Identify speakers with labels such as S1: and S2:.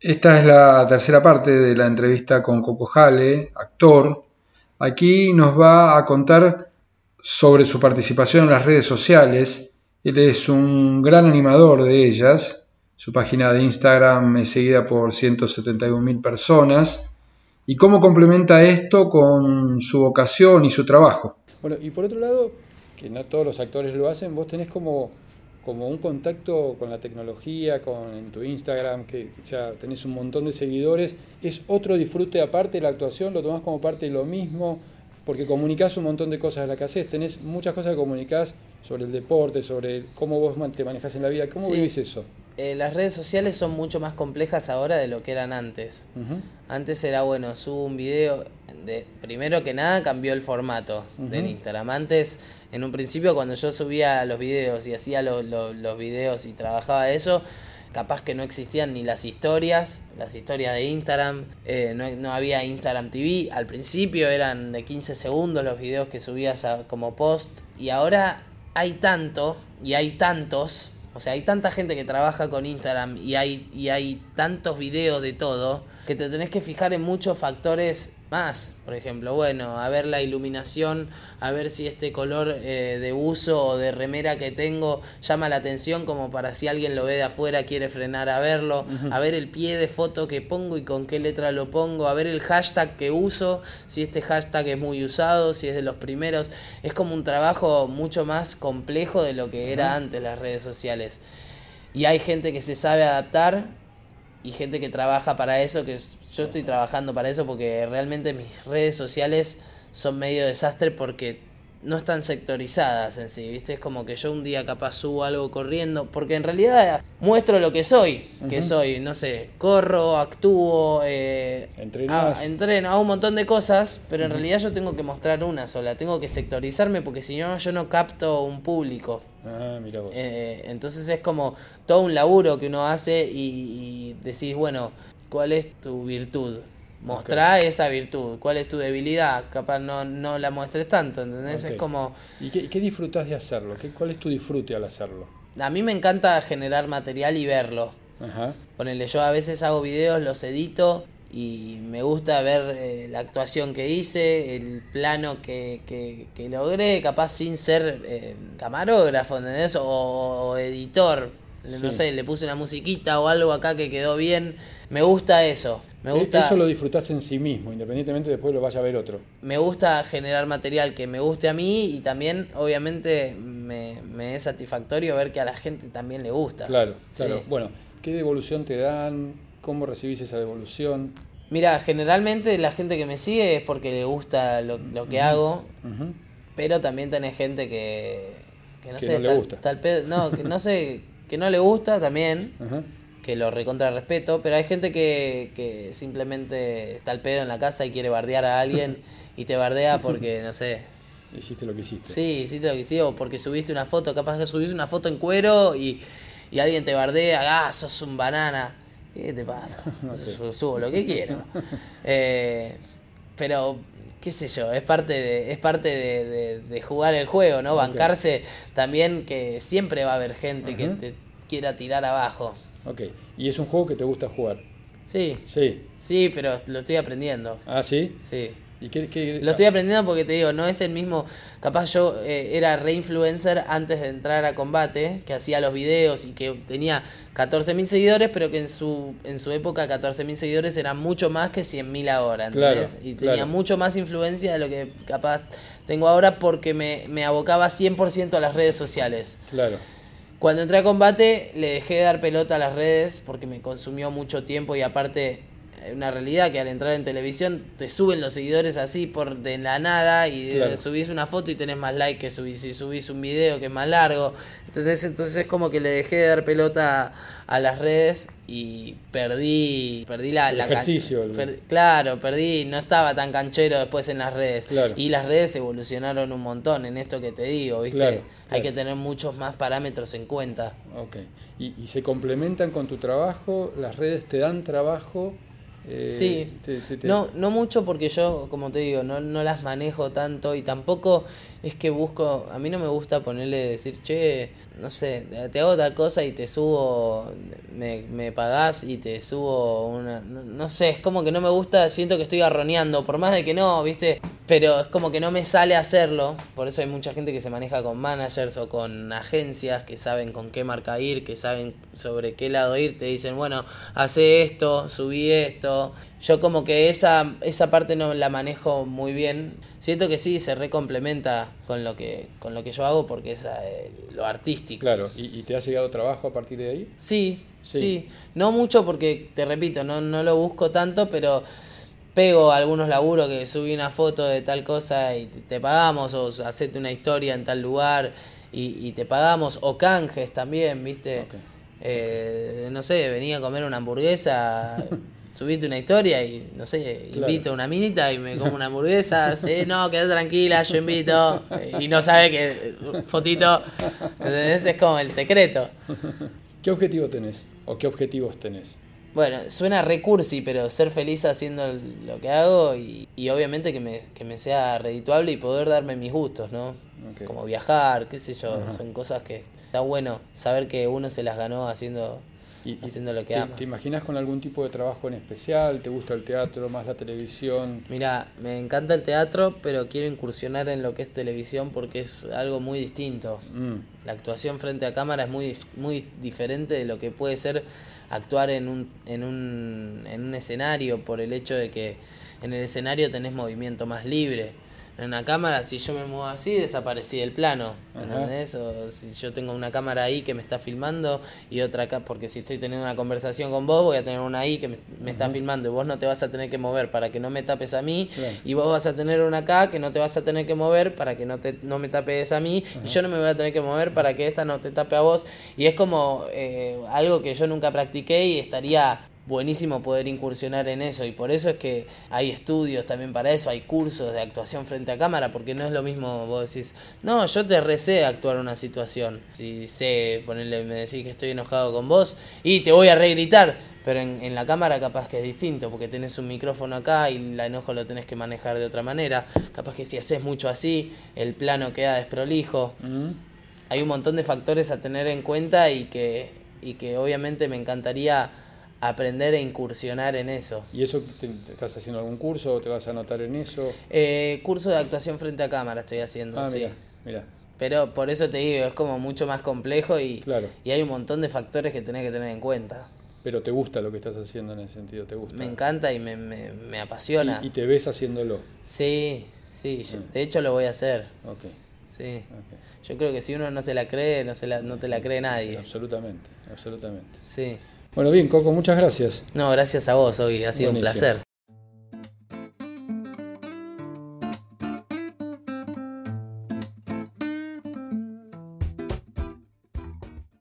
S1: Esta es la tercera parte de la entrevista con Coco Jale, actor. Aquí nos va a contar sobre su participación en las redes sociales. Él es un gran animador de ellas. Su página de Instagram es seguida por 171.000 personas. ¿Y cómo complementa esto con su vocación y su trabajo?
S2: Bueno, y por otro lado, que no todos los actores lo hacen, vos tenés como como un contacto con la tecnología, con en tu Instagram, que ya tenés un montón de seguidores, es otro disfrute aparte de la actuación, lo tomás como parte de lo mismo, porque comunicás un montón de cosas de las que haces, tenés muchas cosas que comunicás sobre el deporte, sobre cómo vos te manejás en la vida, ¿cómo vivís eso?
S3: Eh, las redes sociales son mucho más complejas ahora de lo que eran antes. Antes era, bueno, subo un video, de, primero que nada cambió el formato del Instagram. Antes en un principio cuando yo subía los videos y hacía los videos y trabajaba eso, capaz que no existían ni las historias, las historias de Instagram, eh, no, había Instagram TV, al principio eran de 15 segundos los videos que subías como post y ahora hay tanto y hay tantos, o sea, hay tanta gente que trabaja con Instagram y hay, y hay tantos videos de todo que te tenés que fijar en muchos factores más. Por ejemplo, bueno, a ver la iluminación, a ver si este color eh, de uso o de remera que tengo llama la atención como para si alguien lo ve de afuera quiere frenar a verlo, a ver el pie de foto que pongo y con qué letra lo pongo, a ver el hashtag que uso, si este hashtag es muy usado, si es de los primeros. Es como un trabajo mucho más complejo de lo que era antes las redes sociales. Y hay gente que se sabe adaptar y gente que trabaja para eso, que yo estoy trabajando para eso porque realmente mis redes sociales son medio desastre porque no están sectorizadas en sí, ¿viste? Es como que yo un día capaz subo algo corriendo, porque en realidad muestro lo que soy, que soy, no sé, corro, actúo, eh, entreno, hago un montón de cosas, pero en realidad yo tengo que mostrar una sola, tengo que sectorizarme porque si no yo no capto un público. Ah, mira vos. Eh, entonces es como todo un laburo que uno hace y, decís, bueno, ¿cuál es tu virtud? Mostrá esa virtud. ¿Cuál es tu debilidad? Capaz no, no la muestres tanto, ¿entendés? Es como...
S2: ¿Y qué, qué disfrutas de hacerlo? ¿Qué, ¿Cuál es tu disfrute al hacerlo?
S3: A mí me encanta generar material y verlo. Ajá. Ponele, yo a veces hago videos, los edito y me gusta ver eh, la actuación que hice, el plano que, que, logré, capaz sin ser eh, camarógrafo, ¿entendés? O, editor. No sé, le puse una musiquita o algo acá que quedó bien. Me gusta eso. Me e-, gusta,
S2: eso lo disfrutás en sí mismo, independientemente después lo vaya a ver otro.
S3: Me gusta generar material que me guste a mí y también, obviamente, me, me es satisfactorio ver que a la gente también le gusta.
S2: Claro, claro. Bueno, ¿qué devolución te dan? ¿Cómo recibís esa devolución?
S3: Mira, generalmente la gente que me sigue es porque le gusta lo, que hago, pero también tenés gente que,
S2: que no sé, le gusta.
S3: no, que no sé, que no le gusta también, que lo recontra respeto, pero hay gente que, que simplemente está al pedo en la casa y quiere bardear a alguien y te bardea porque, no sé,
S2: Hiciste lo que hiciste.
S3: Sí, hiciste lo que hiciste, o porque subiste una foto, capaz que subiste una foto en cuero y, y alguien te bardea, ah, sos un banana. ¿Qué te pasa? Subo lo que quiero. Eh, pero, qué sé yo, es parte de, es parte de, jugar el juego, ¿no? Bancarse también que siempre va a haber gente que te quiera tirar abajo.
S2: Ok, ¿y es un juego que te gusta jugar?
S3: Sí.
S2: Sí.
S3: Sí, pero lo estoy aprendiendo.
S2: ¿Ah, sí?
S3: Sí.
S2: ¿Y qué,
S3: Lo estoy aprendiendo porque te digo, no es el mismo. Capaz yo eh, era re-influencer antes de entrar a combate, que hacía los videos y que tenía 14.000 seguidores, pero que en su, en su época 14.000 seguidores eran mucho más que 100.000 ahora, ¿entendés? y tenía mucho más influencia de lo que capaz tengo ahora porque me, me abocaba 100% a las redes sociales.
S2: Claro.
S3: Cuando entré a combate le dejé de dar pelota a las redes porque me consumió mucho tiempo y aparte una realidad que al entrar en televisión te suben los seguidores así por de la nada y subís una foto y tenés más like que subís, si subís un video que es más largo. Entonces, entonces es como que le dejé de dar pelota a, las redes y perdí perdí la,
S2: el ejercicio.
S3: claro, perdí, no estaba tan canchero después en las redes. Y las redes evolucionaron un montón en esto que te digo, ¿viste? Hay que tener muchos más parámetros en cuenta.
S2: Ok. Y, y se complementan con tu trabajo, las redes te dan trabajo
S3: Eh, sí, No, no mucho porque yo, como te digo, no, no las manejo tanto y tampoco es que busco, a mí no me gusta ponerle decir, che, no sé, te hago otra cosa y te subo, me, me pagás y te subo una, no, sé, es como que no me gusta, siento que estoy arroneando, por más de que no, viste, pero es como que no me sale hacerlo, por eso hay mucha gente que se maneja con managers o con agencias que saben con qué marca ir, que saben sobre qué lado ir, te dicen, bueno, hace esto, subí esto, yo como que esa, esa parte no la manejo muy bien. Siento que sí se recomplementa con lo que, con lo que yo hago porque es eh, lo artístico.
S2: Claro, ¿Y, te ha llegado trabajo a partir de ahí?
S3: Sí, sí, No mucho porque, te repito, no, no lo busco tanto, pero pego algunos laburos que subí una foto de tal cosa y te pagamos, o hacete una historia en tal lugar y, te pagamos, o canjes también, ¿viste? Eh, no sé, venía a comer una hamburguesa. subiste una historia y, no sé, invito a una minita y me como una hamburguesa, sí, no, quédate tranquila, yo invito, y no sabe que, fotito, ¿entendés? Es como el secreto.
S2: ¿Qué objetivo tenés? ¿O qué objetivos tenés?
S3: Bueno, suena recursi, pero ser feliz haciendo lo que hago y, obviamente que me, que me, sea redituable y poder darme mis gustos, ¿no? Como viajar, qué sé yo, son cosas que está bueno saber que uno se las ganó haciendo haciendo lo que
S2: te, ¿Te imaginas con algún tipo de trabajo en especial? ¿Te gusta el teatro, más la televisión?
S3: Mira, me encanta el teatro, pero quiero incursionar en lo que es televisión porque es algo muy distinto. Mm. La actuación frente a cámara es muy, muy diferente de lo que puede ser actuar en un, en, un, en un escenario por el hecho de que en el escenario tenés movimiento más libre en una cámara, si yo me muevo así, desaparecí del plano. ¿Entendés? O si yo tengo una cámara ahí que me está filmando y otra acá, porque si estoy teniendo una conversación con vos, voy a tener una ahí que me, está filmando y vos no te vas a tener que mover para que no me tapes a mí. Y vos vas a tener una acá que no te vas a tener que mover para que no, te, no me tapes a mí. Y yo no me voy a tener que mover para que esta no te tape a vos. Y es como eh, algo que yo nunca practiqué y estaría buenísimo poder incursionar en eso. Y por eso es que hay estudios también para eso, hay cursos de actuación frente a cámara, porque no es lo mismo vos decís, no, yo te recé actuar una situación, si sé, ponerle, me decís que estoy enojado con vos y te voy a regritar, pero en, en, la cámara capaz que es distinto, porque tenés un micrófono acá y el enojo lo tenés que manejar de otra manera, capaz que si haces mucho así, el plano queda desprolijo. Hay un montón de factores a tener en cuenta y que, y que obviamente me encantaría aprender e incursionar en eso.
S2: ¿Y eso te, estás haciendo algún curso o te vas a anotar en eso?
S3: Eh, curso de actuación frente a cámara estoy haciendo, ah, Mira, Pero por eso te digo, es como mucho más complejo y, y hay un montón de factores que tenés que tener en cuenta.
S2: Pero te gusta lo que estás haciendo en ese sentido, te gusta.
S3: Me encanta y me, me, me apasiona.
S2: ¿Y, te ves haciéndolo?
S3: Sí, sí, mm. de hecho lo voy a hacer. Ok. Sí. Yo creo que si uno no se la cree, no, se la, no te la cree nadie.
S2: Absolutamente, absolutamente.
S3: Sí.
S2: Bueno, bien, Coco, muchas gracias.
S3: No, gracias a vos, hoy ha sido un placer.